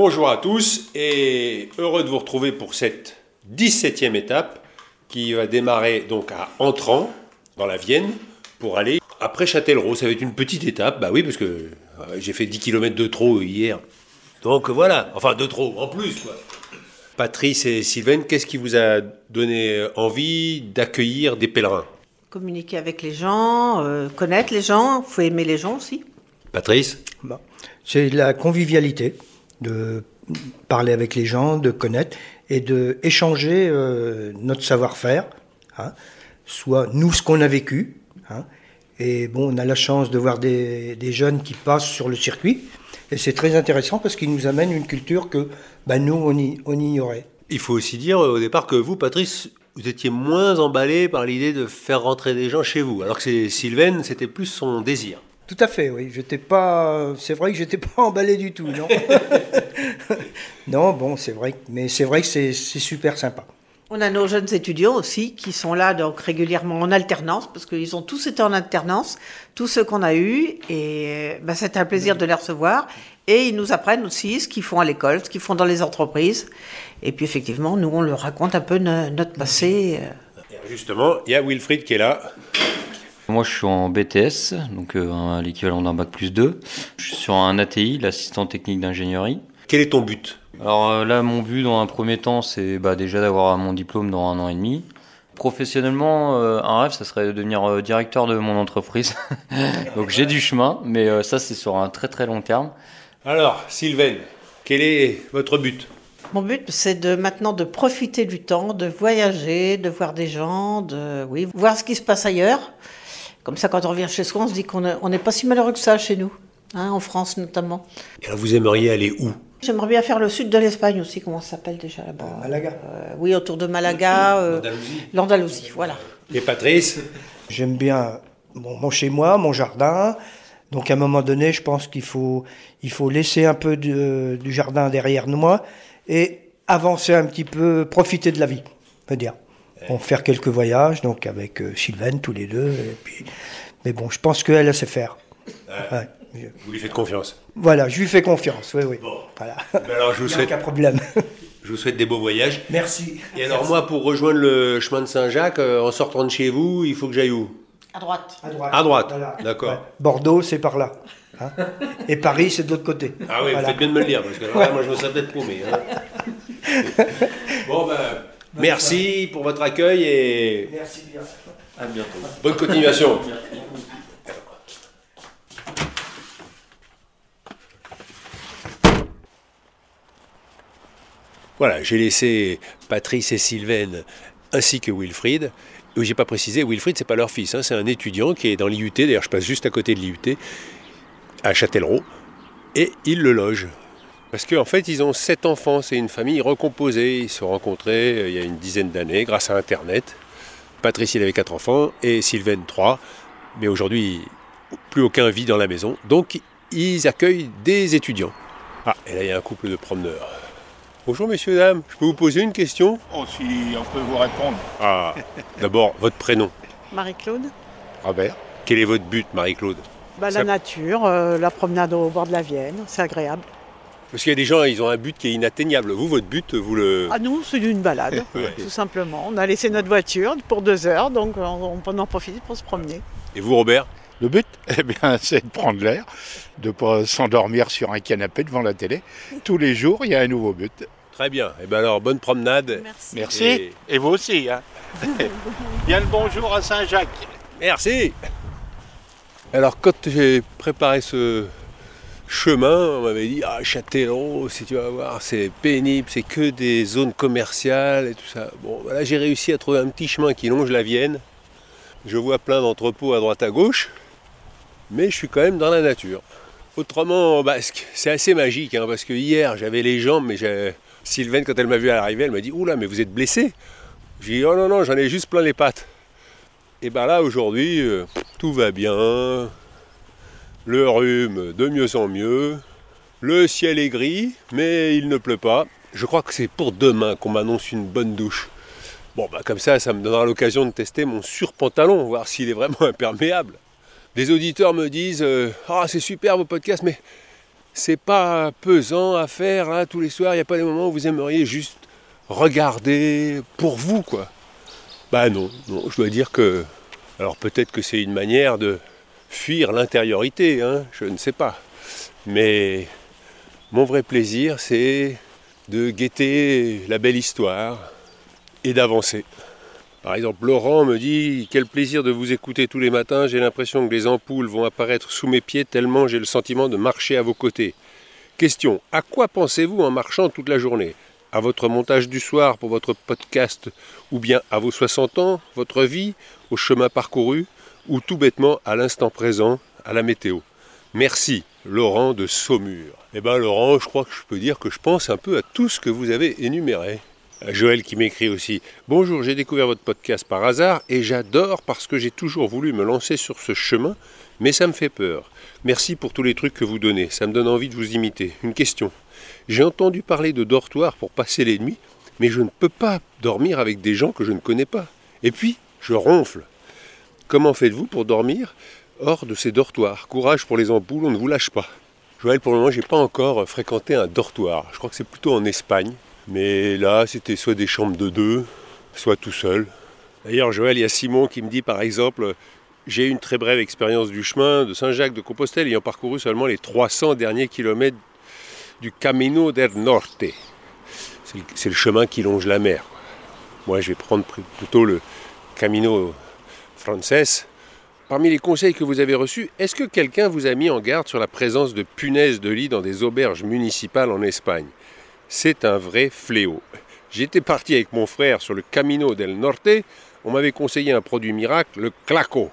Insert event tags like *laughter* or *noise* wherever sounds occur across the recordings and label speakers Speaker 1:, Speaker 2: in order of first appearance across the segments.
Speaker 1: Bonjour à tous et heureux de vous retrouver pour cette 17e étape qui va démarrer donc à Entrant dans la Vienne pour aller après Châtellerault. Ça va être une petite étape, bah oui, parce que euh, j'ai fait 10 km de trop hier. Donc voilà, enfin de trop en plus quoi. Patrice et Sylvain, qu'est-ce qui vous a donné envie d'accueillir des pèlerins?
Speaker 2: Communiquer avec les gens, euh, connaître les gens, faut aimer les gens aussi.
Speaker 1: Patrice?
Speaker 3: Bah, c'est la convivialité, de parler avec les gens, de connaître et de échanger euh, notre savoir-faire, hein, soit nous ce qu'on a vécu. hein. et bon, on a la chance de voir des, jeunes qui passent sur le circuit, et c'est très intéressant parce qu'ils nous amènent une culture que bah, nous on, y, on ignorait.
Speaker 1: Il faut aussi dire euh, au départ que vous, Patrice, vous étiez moins emballé par l'idée de faire rentrer des gens chez vous, alors que Sylvain, c'était plus son désir.
Speaker 3: Tout à fait, oui. J'étais pas. C'est vrai que j'étais *laughs* pas emballé du tout, non? *laughs* non, bon, c'est vrai. Mais c'est vrai que c'est super sympa.
Speaker 2: On a nos jeunes étudiants aussi qui sont là donc régulièrement en alternance parce qu'ils ont tous été en alternance, tous ceux qu'on a eus et bah, c'était un plaisir de les recevoir et ils nous apprennent aussi ce qu'ils font à l'école, ce qu'ils font dans les entreprises et puis effectivement nous on leur raconte un peu no- notre passé. euh.
Speaker 1: Justement, il y a Wilfried qui est là.
Speaker 4: Moi, je suis en BTS, donc euh, l'équivalent d'un bac plus 2. Je suis sur un ATI, l'assistant technique d'ingénierie.
Speaker 1: Quel est ton but?
Speaker 4: Alors euh, là, mon but dans un premier temps, c'est bah, déjà d'avoir mon diplôme dans un an et demi. Professionnellement, euh, un rêve, ça serait de devenir euh, directeur de mon entreprise. *laughs* donc j'ai du chemin, mais euh, ça, c'est sur un très très long terme.
Speaker 1: Alors, Sylvain, quel est votre but?
Speaker 2: Mon but c'est de maintenant de profiter du temps, de voyager, de voir des gens, de oui, voir ce qui se passe ailleurs. Comme ça quand on revient chez soi, on se dit qu'on est- on n'est pas si malheureux que ça chez nous, hein, en France notamment.
Speaker 1: Et alors, vous aimeriez aller où?
Speaker 2: J'aimerais bien faire le sud de l'Espagne aussi, comment ça s'appelle déjà là-bas?
Speaker 3: Malaga.
Speaker 2: Euh, Oui, autour de Malaga, euh,
Speaker 1: L'Andalousie.
Speaker 2: l'Andalousie, voilà.
Speaker 1: Et Patrice?
Speaker 3: J'aime bien mon chez moi, mon jardin. Donc à un moment donné, je pense qu'il faut, il faut laisser un peu de- du jardin derrière moi et avancer un petit peu, profiter de la vie, on peut dire. Bon, faire quelques voyages, donc avec euh, Sylvaine tous les deux. Et puis, mais bon, je pense qu'elle sait faire. Ouais. Je-
Speaker 1: Vous lui faites confiance.
Speaker 3: Voilà, je lui fais confiance. Oui, oui. Voilà. *laughs*
Speaker 1: Ben alors, je vous,
Speaker 3: Il n'y a
Speaker 1: souhaite,
Speaker 3: aucun problème. *laughs*
Speaker 1: je vous souhaite des beaux voyages.
Speaker 3: Merci.
Speaker 1: Et alors, moi, pour rejoindre le chemin de Saint-Jacques, euh, en sortant de chez vous, il faut que j'aille où?
Speaker 2: À droite.
Speaker 3: À droite.
Speaker 1: À droite.
Speaker 3: Voilà.
Speaker 1: D'accord.
Speaker 3: Ouais. Bordeaux, c'est par là. hein. Et Paris, c'est de l'autre côté.
Speaker 1: Ah oui,
Speaker 3: Voilà.
Speaker 1: vous faites bien de me le dire, parce que là, *laughs* moi, je me serais peut-être paumé. hein. bon, ben, merci pour votre accueil et
Speaker 3: Merci bien.
Speaker 4: À bientôt.
Speaker 1: bonne continuation. Voilà, j'ai laissé Patrice et Sylvain ainsi que Wilfried. Oui, j'ai pas précisé, Wilfried, c'est pas leur fils, hein, c'est un étudiant qui est dans l'IUT, d'ailleurs je passe juste à côté de l'IUT, à Châtellerault, et ils le logent. Parce qu'en fait, ils ont sept enfants, c'est une famille recomposée. Ils se sont rencontrés euh, il y a une dizaine d'années grâce à Internet. Patrice, il avait quatre enfants et Sylvain, trois. Mais aujourd'hui, plus aucun vit dans la maison. Donc, ils accueillent des étudiants. Ah, et là, il y a un couple de promeneurs. Bonjour, messieurs, dames. Je peux vous poser une question?
Speaker 5: Oh, si on peut vous répondre.
Speaker 1: Ah, *laughs* d'abord, votre prénom.
Speaker 6: Marie-Claude
Speaker 1: Robert. Quel est votre but, Marie-Claude?
Speaker 6: Bah,
Speaker 1: Ça-
Speaker 6: La nature, euh, la promenade au bord de la Vienne, c'est agréable.
Speaker 1: Parce qu'il y a des gens, ils ont un but qui est inatteignable. Vous, votre but, vous le.
Speaker 6: À nous, c'est une balade, *laughs*
Speaker 1: Ouais.
Speaker 6: tout simplement. On a laissé notre voiture pour deux heures, donc on, on en profite pour se promener.
Speaker 1: Et vous, Robert?
Speaker 5: Le but, *laughs* eh bien, c'est de prendre l'air, de ne pas s'endormir sur un canapé devant la télé. Tous les jours, il y a un nouveau but.
Speaker 1: Très bien. Et bien alors, bonne promenade.
Speaker 6: Merci.
Speaker 5: Merci.
Speaker 1: Et-
Speaker 5: Et, vous aussi. Hein. *laughs* Bien le bonjour à Saint-Jacques.
Speaker 1: Merci. Alors, quand j'ai préparé ce chemin, on m'avait dit Ah, Châtellerault, si tu vas voir, c'est pénible, c'est que des zones commerciales et tout ça. Bon, voilà, j'ai réussi à trouver un petit chemin qui longe la Vienne. Je vois plein d'entrepôts à droite à gauche, mais je suis quand même dans la nature. Autrement, bah, c'est assez magique, hein, parce que hier j'avais les jambes, mais Sylvaine, quand elle m'a vu à l'arrivée, elle m'a dit Oula, mais vous êtes blessé J'ai dit Oh non, non, j'en ai juste plein les pattes. Et ben là, aujourd'hui, euh, tout va bien. Le rhume, de mieux en mieux. Le ciel est gris, mais il ne pleut pas. Je crois que c'est pour demain qu'on m'annonce une bonne douche. Bon, bah comme ça, ça me donnera l'occasion de tester mon surpantalon, voir s'il est vraiment *laughs* imperméable. Des auditeurs me disent euh, Ah, c'est super vos podcasts, mais c'est pas pesant à faire là, tous les soirs. Il n'y a pas des moments où vous aimeriez juste regarder pour vous, quoi. Bah non, non, je dois dire que. Alors peut-être que c'est une manière de fuir l'intériorité, hein, je ne sais pas. Mais mon vrai plaisir, c'est de guetter la belle histoire et d'avancer. Par exemple, Laurent me dit Quel plaisir de vous écouter tous les matins. J'ai l'impression que les ampoules vont apparaître sous mes pieds tellement j'ai le sentiment de marcher à vos côtés. Question À quoi pensez-vous en marchant toute la journée? À votre montage du soir pour votre podcast Ou bien à vos 60 ans, votre vie, au chemin parcouru? Ou tout bêtement à l'instant présent, à la météo Merci, Laurent de Saumur. Eh bien, Laurent, je crois que je peux dire que je pense un peu à tout ce que vous avez énuméré. Joël qui m'écrit aussi Bonjour, j'ai découvert votre podcast par hasard et j'adore parce que j'ai toujours voulu me lancer sur ce chemin, mais ça me fait peur. Merci pour tous les trucs que vous donnez, ça me donne envie de vous imiter. Une question J'ai entendu parler de dortoir pour passer les nuits, mais je ne peux pas dormir avec des gens que je ne connais pas. Et puis, je ronfle. Comment faites-vous pour dormir hors de ces dortoirs? Courage pour les ampoules, on ne vous lâche pas. Joël, pour le moment, j'ai pas encore fréquenté un dortoir. Je crois que c'est plutôt en Espagne. Mais là, c'était soit des chambres de deux, soit tout seul. D'ailleurs, Joël, il y a Simon qui me dit par exemple J'ai eu une très brève expérience du chemin de Saint-Jacques-de-Compostelle ayant parcouru seulement les 300 derniers kilomètres du Camino del Norte. C'est le, chemin qui longe la mer. Moi, je vais prendre pr- plutôt le Camino Frances. Parmi les conseils que vous avez reçus, est-ce que quelqu'un vous a mis en garde sur la présence de punaises de lit dans des auberges municipales en Espagne? C'est un vrai fléau. J'étais parti avec mon frère sur le Camino del Norte. On m'avait conseillé un produit miracle, le Claco,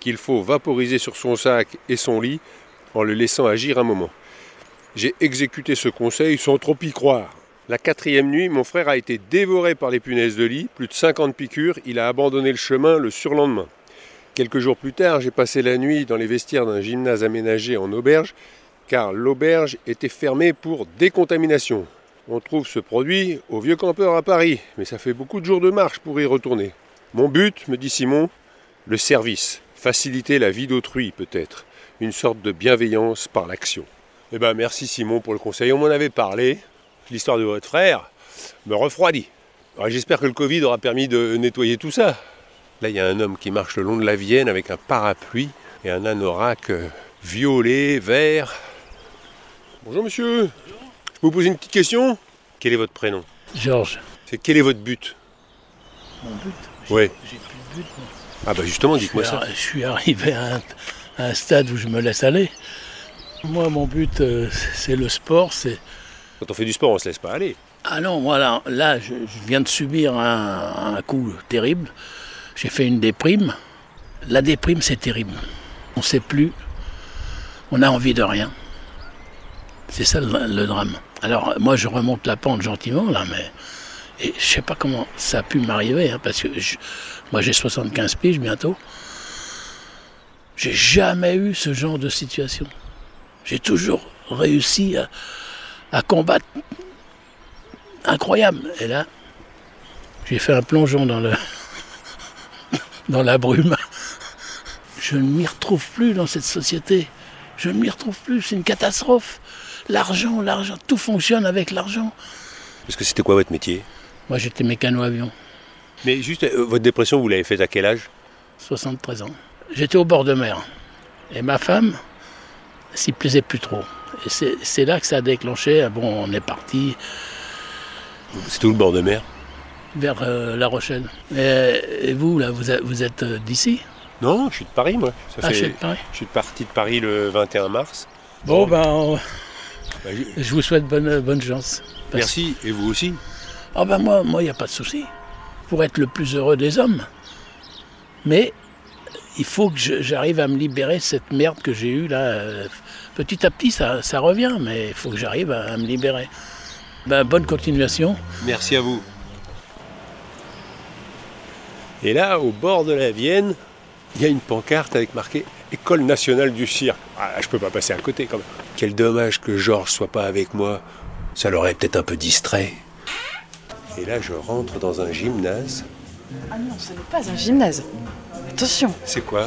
Speaker 1: qu'il faut vaporiser sur son sac et son lit en le laissant agir un moment. J'ai exécuté ce conseil sans trop y croire. La quatrième nuit, mon frère a été dévoré par les punaises de lit, plus de 50 piqûres, il a abandonné le chemin le surlendemain. Quelques jours plus tard, j'ai passé la nuit dans les vestiaires d'un gymnase aménagé en auberge, car l'auberge était fermée pour décontamination. On trouve ce produit au Vieux Campeur à Paris, mais ça fait beaucoup de jours de marche pour y retourner. Mon but, me dit Simon, le service, faciliter la vie d'autrui peut-être, une sorte de bienveillance par l'action. Eh ben merci Simon pour le conseil, on m'en avait parlé. L'histoire de votre frère me refroidit. J'espère que le Covid aura permis de nettoyer tout ça. Là, il y a un homme qui marche le long de la Vienne avec un parapluie et un anorak euh, violet, vert. Bonjour monsieur. Je peux vous poser une petite question? Quel est votre prénom?
Speaker 7: Georges,
Speaker 1: C'est quel est votre but?
Speaker 7: Mon but,
Speaker 1: Ouais.
Speaker 7: j'ai plus de but. moi.
Speaker 1: Ah bah justement,
Speaker 7: Je
Speaker 1: dites-moi
Speaker 7: suis,
Speaker 1: ça.
Speaker 7: je suis arrivé à un, à un stade où je me laisse aller. Moi, mon but, euh, c'est le sport. C'est
Speaker 1: Quand on fait du sport, on se laisse pas aller.
Speaker 7: ah non, voilà, là, je, viens de subir un, coup terrible. J'ai fait une déprime. La déprime, c'est terrible. On ne sait plus. On a envie de rien. C'est ça le, drame. Alors, moi, je remonte la pente gentiment, là, mais. Je sais pas comment ça a pu m'arriver, hein, parce que moi, j'ai 75 piges bientôt. J'ai jamais eu ce genre de situation. J'ai toujours réussi à, à combattre. Incroyable. Et là, j'ai fait un plongeon dans le *laughs* dans la brume. Je ne m'y retrouve plus dans cette société. Je ne m'y retrouve plus. C'est une catastrophe. L'argent, l'argent, tout fonctionne avec l'argent.
Speaker 1: Parce que c'était quoi votre métier?
Speaker 7: Moi, j'étais mécano-avion,
Speaker 1: Mais juste, euh, votre dépression, vous l'avez faite à quel âge?
Speaker 7: 73 ans. J'étais au bord de mer. Et ma femme s'y plaisait plus trop. C'est c'est là que ça a déclenché. Ah Bon, on est parti
Speaker 1: C'était où le bord de mer?
Speaker 7: Vers euh, La Rochelle. Et, et vous, là, vous êtes, vous êtes euh, d'ici?
Speaker 1: Non, je suis de Paris, moi. Ça
Speaker 7: Ah,
Speaker 1: fait-
Speaker 7: je suis de Paris.
Speaker 1: je suis parti de Paris le 21 mars.
Speaker 7: Bon, ben, on-
Speaker 1: Bah, je-
Speaker 7: je vous souhaite bonne, bonne chance. Parce-
Speaker 1: Merci, et vous aussi?
Speaker 7: Ah ben moi, moi, il n'y a pas de souci. Pour être le plus heureux des hommes. Mais il faut que j'arrive à me libérer de cette merde que j'ai eue là. Petit à petit, ça, revient, mais il faut que j'arrive à, à me libérer. Ben, bonne continuation.
Speaker 1: Merci à vous. Et là, au bord de la Vienne, il y a une pancarte avec marqué École nationale du cirque. Ah, je peux pas passer à côté quand même. Quel dommage que Georges soit pas avec moi. Ça l'aurait peut-être un peu distrait. Et là, je rentre dans un gymnase.
Speaker 8: Ah non, ce n'est pas un gymnase. Attention,
Speaker 1: C'est quoi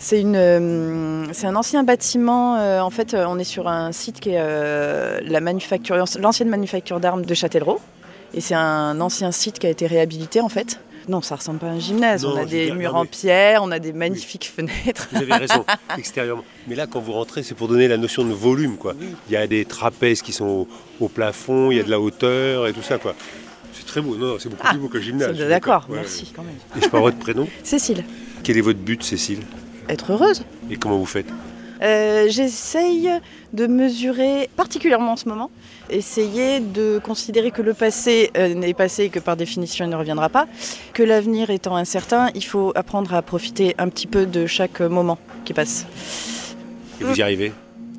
Speaker 8: c'est une, euh, c'est un ancien bâtiment. euh, en fait, euh, on est sur un site qui est euh, la manufacture, l'ancienne manufacture d'armes de Châtellerault, et c'est un ancien site qui a été réhabilité en fait. Non, ça ressemble pas à un gymnase.
Speaker 1: Non,
Speaker 8: on a
Speaker 1: je veux
Speaker 8: des
Speaker 1: dire,
Speaker 8: murs
Speaker 1: non,
Speaker 8: en
Speaker 1: mais-
Speaker 8: pierre, on a des magnifiques fenêtres.
Speaker 1: Vous avez raison, *laughs* extérieurement. Mais là, quand vous rentrez, c'est pour donner la notion de volume, quoi. Il y a des trapèzes qui sont au, au plafond, il y a de la hauteur et tout ça, quoi. C'est très beau, non, c'est beaucoup
Speaker 8: Ah,
Speaker 1: plus beau que gymnase.
Speaker 8: D'accord,
Speaker 1: Ouais,
Speaker 8: merci quand même.
Speaker 1: Et je parle votre prénom *laughs*
Speaker 8: Cécile,
Speaker 1: Quel est votre but, Cécile?
Speaker 8: Être heureuse.
Speaker 1: Et comment vous faites?
Speaker 8: Euh, J'essaye de mesurer, particulièrement en ce moment, essayer de considérer que le passé euh, n'est passé et que par définition il ne reviendra pas, que l'avenir étant incertain, il faut apprendre à profiter un petit peu de chaque moment qui passe.
Speaker 1: Et vous y arrivez?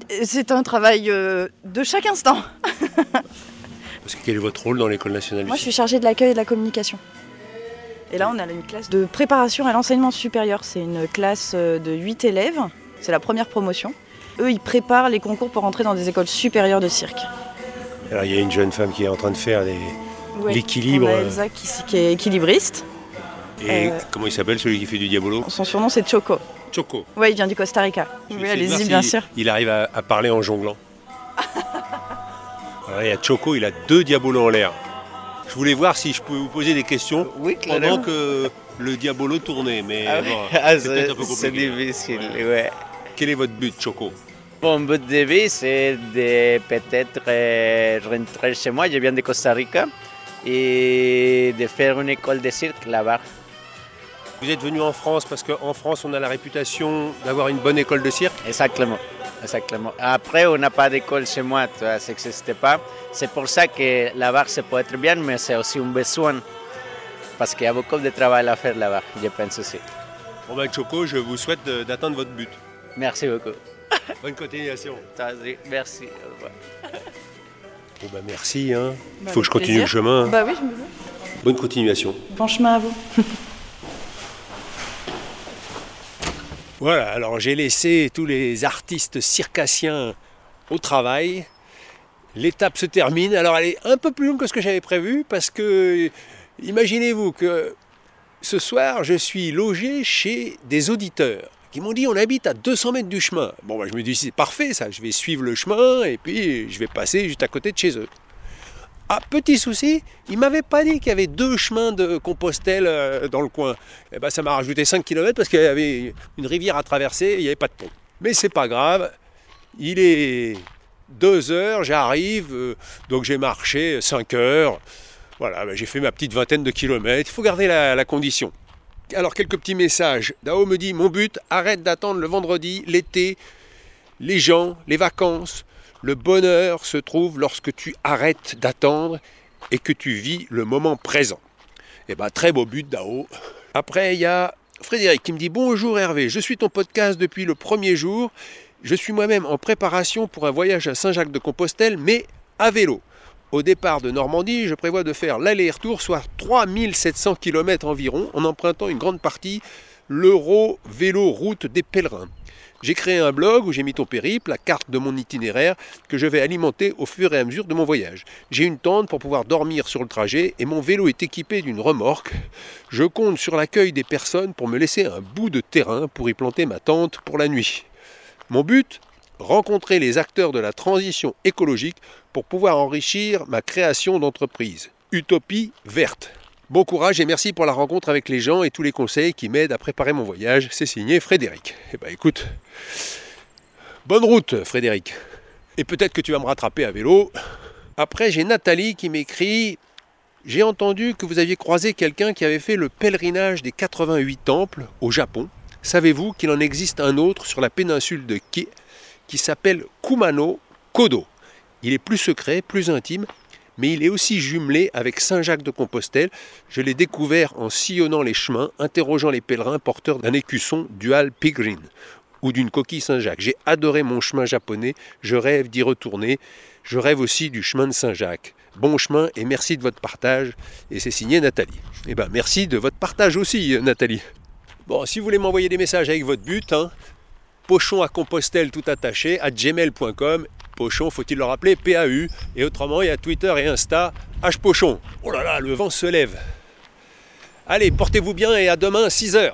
Speaker 8: Et C'est un travail euh, de chaque instant. *laughs*
Speaker 1: Parce que quel est votre rôle dans l'école nationale
Speaker 8: Moi je suis chargée de l'accueil et de la communication. Et là on a une classe de préparation à l'enseignement supérieur. C'est une classe euh, de 8 élèves, c'est la première promotion. Eux ils préparent les concours pour entrer dans des écoles supérieures de cirque.
Speaker 1: Alors, il y a une jeune femme qui est en train de faire.
Speaker 8: Ouais.
Speaker 1: L'équilibre, euh.
Speaker 8: Elsa qui, qui est équilibriste.
Speaker 1: Et
Speaker 8: Euh.
Speaker 1: comment il s'appelle, celui qui fait du diabolo?
Speaker 8: Son surnom c'est Choco.
Speaker 1: Choco.
Speaker 8: Ouais, il vient du Costa Rica.
Speaker 1: Je
Speaker 8: Oui, allez-y, bien sûr.
Speaker 1: Il arrive à, à parler en jonglant. Y a Choco, il a deux diabolos en l'air. Je voulais voir si je pouvais vous poser des questions
Speaker 9: Oui,
Speaker 1: pendant que le diabolo tournait, mais
Speaker 9: Ah,
Speaker 1: bon, *laughs*
Speaker 9: ah,
Speaker 1: c'est un peu compliqué.
Speaker 9: difficile, ouais.
Speaker 1: Quel est votre but, Choco
Speaker 9: Mon but de vie, c'est de peut-être euh, rentrer chez moi. Je viens de Costa Rica et de faire une école de cirque là-bas.
Speaker 1: Vous êtes venu en France parce qu'en France, on a la réputation d'avoir une bonne école de cirque.
Speaker 9: Exactement. Exactement. Après, on n'a pas d'école chez moi, tu vois, ça n'existe pas. C'est pour ça que là-bas, ça peut être bien, mais c'est aussi un besoin. Parce qu'il y a beaucoup de travail à faire là-bas, je pense aussi.
Speaker 1: Bon ben Choco, je vous souhaite d'atteindre votre but.
Speaker 9: Merci beaucoup. *laughs*
Speaker 1: Bonne continuation.
Speaker 9: Merci. Au revoir.
Speaker 1: Bon ben merci, hein. il
Speaker 8: Bah,
Speaker 1: faut que je continue
Speaker 8: plaisir.
Speaker 1: le chemin.
Speaker 8: Bah oui, je me veux.
Speaker 1: Bonne continuation.
Speaker 8: Bon chemin à vous. *laughs*
Speaker 1: Voilà, alors j'ai laissé tous les artistes circassiens au travail. L'étape se termine. Alors elle est un peu plus longue que ce que j'avais prévu parce que imaginez-vous que ce soir je suis logé chez des auditeurs qui m'ont dit on habite à 200 mètres du chemin. Bon, bah, je me dis c'est parfait ça, je vais suivre le chemin et puis je vais passer juste à côté de chez eux. Ah, petit souci, ils m'avaient pas dit qu'il y avait deux chemins de Compostelle euh, dans le coin. Eh ben, ça m'a rajouté 5 km parce qu'il y avait une rivière à traverser et il n'y avait pas de pont. Mais c'est pas grave, il est 2 heures, j'arrive, euh, donc j'ai marché 5 heures. Voilà, ben, j'ai fait ma petite vingtaine de kilomètres. Il faut garder la condition. Alors, quelques petits messages. Dao me dit Mon but, arrête d'attendre le vendredi, l'été, les gens, les vacances. Le bonheur se trouve lorsque tu arrêtes d'attendre et que tu vis le moment présent. Eh ben, très beau but, Dao. Après, il y a Frédéric qui me dit Bonjour Hervé, je suis ton podcast depuis le premier jour. Je suis moi-même en préparation pour un voyage à Saint-Jacques-de-Compostelle, mais à vélo. Au départ de Normandie, je prévois de faire l'aller-retour, soit 3700 km environ, en empruntant une grande partie l'Euro Vélo Route des Pèlerins. J'ai créé un blog où j'ai mis ton périple, la carte de mon itinéraire, que je vais alimenter au fur et à mesure de mon voyage. J'ai une tente pour pouvoir dormir sur le trajet et mon vélo est équipé d'une remorque. Je compte sur l'accueil des personnes pour me laisser un bout de terrain pour y planter ma tente pour la nuit. Mon but Rencontrer les acteurs de la transition écologique pour pouvoir enrichir ma création d'entreprise. Utopie verte. Bon courage et merci pour la rencontre avec les gens et tous les conseils qui m'aident à préparer mon voyage. C'est signé Frédéric. Eh ben écoute, bonne route Frédéric. Et peut-être que tu vas me rattraper à vélo. Après j'ai Nathalie qui m'écrit J'ai entendu que vous aviez croisé quelqu'un qui avait fait le pèlerinage des 88 temples au Japon. Savez-vous qu'il en existe un autre sur la péninsule de Kie qui s'appelle Kumano Kodo? Il est plus secret, plus intime, mais il est aussi jumelé avec Saint-Jacques de Compostelle. Je l'ai découvert en sillonnant les chemins, interrogeant les pèlerins porteurs d'un écusson dual Pigrin ou d'une coquille Saint-Jacques. J'ai adoré mon chemin japonais, je rêve d'y retourner, je rêve aussi du chemin de Saint-Jacques. Bon chemin et merci de votre partage. Et c'est signé Nathalie. Eh ben merci de votre partage aussi, Nathalie. Bon, si vous voulez m'envoyer des messages avec votre but, hein, pochon à Compostelle tout attaché à gmail.com. Pochon, faut-il le rappeler, PAU. Et autrement, il y a Twitter et Insta, H Pochon. Oh là là, le vent se lève. Allez, portez-vous bien et à demain, 6h.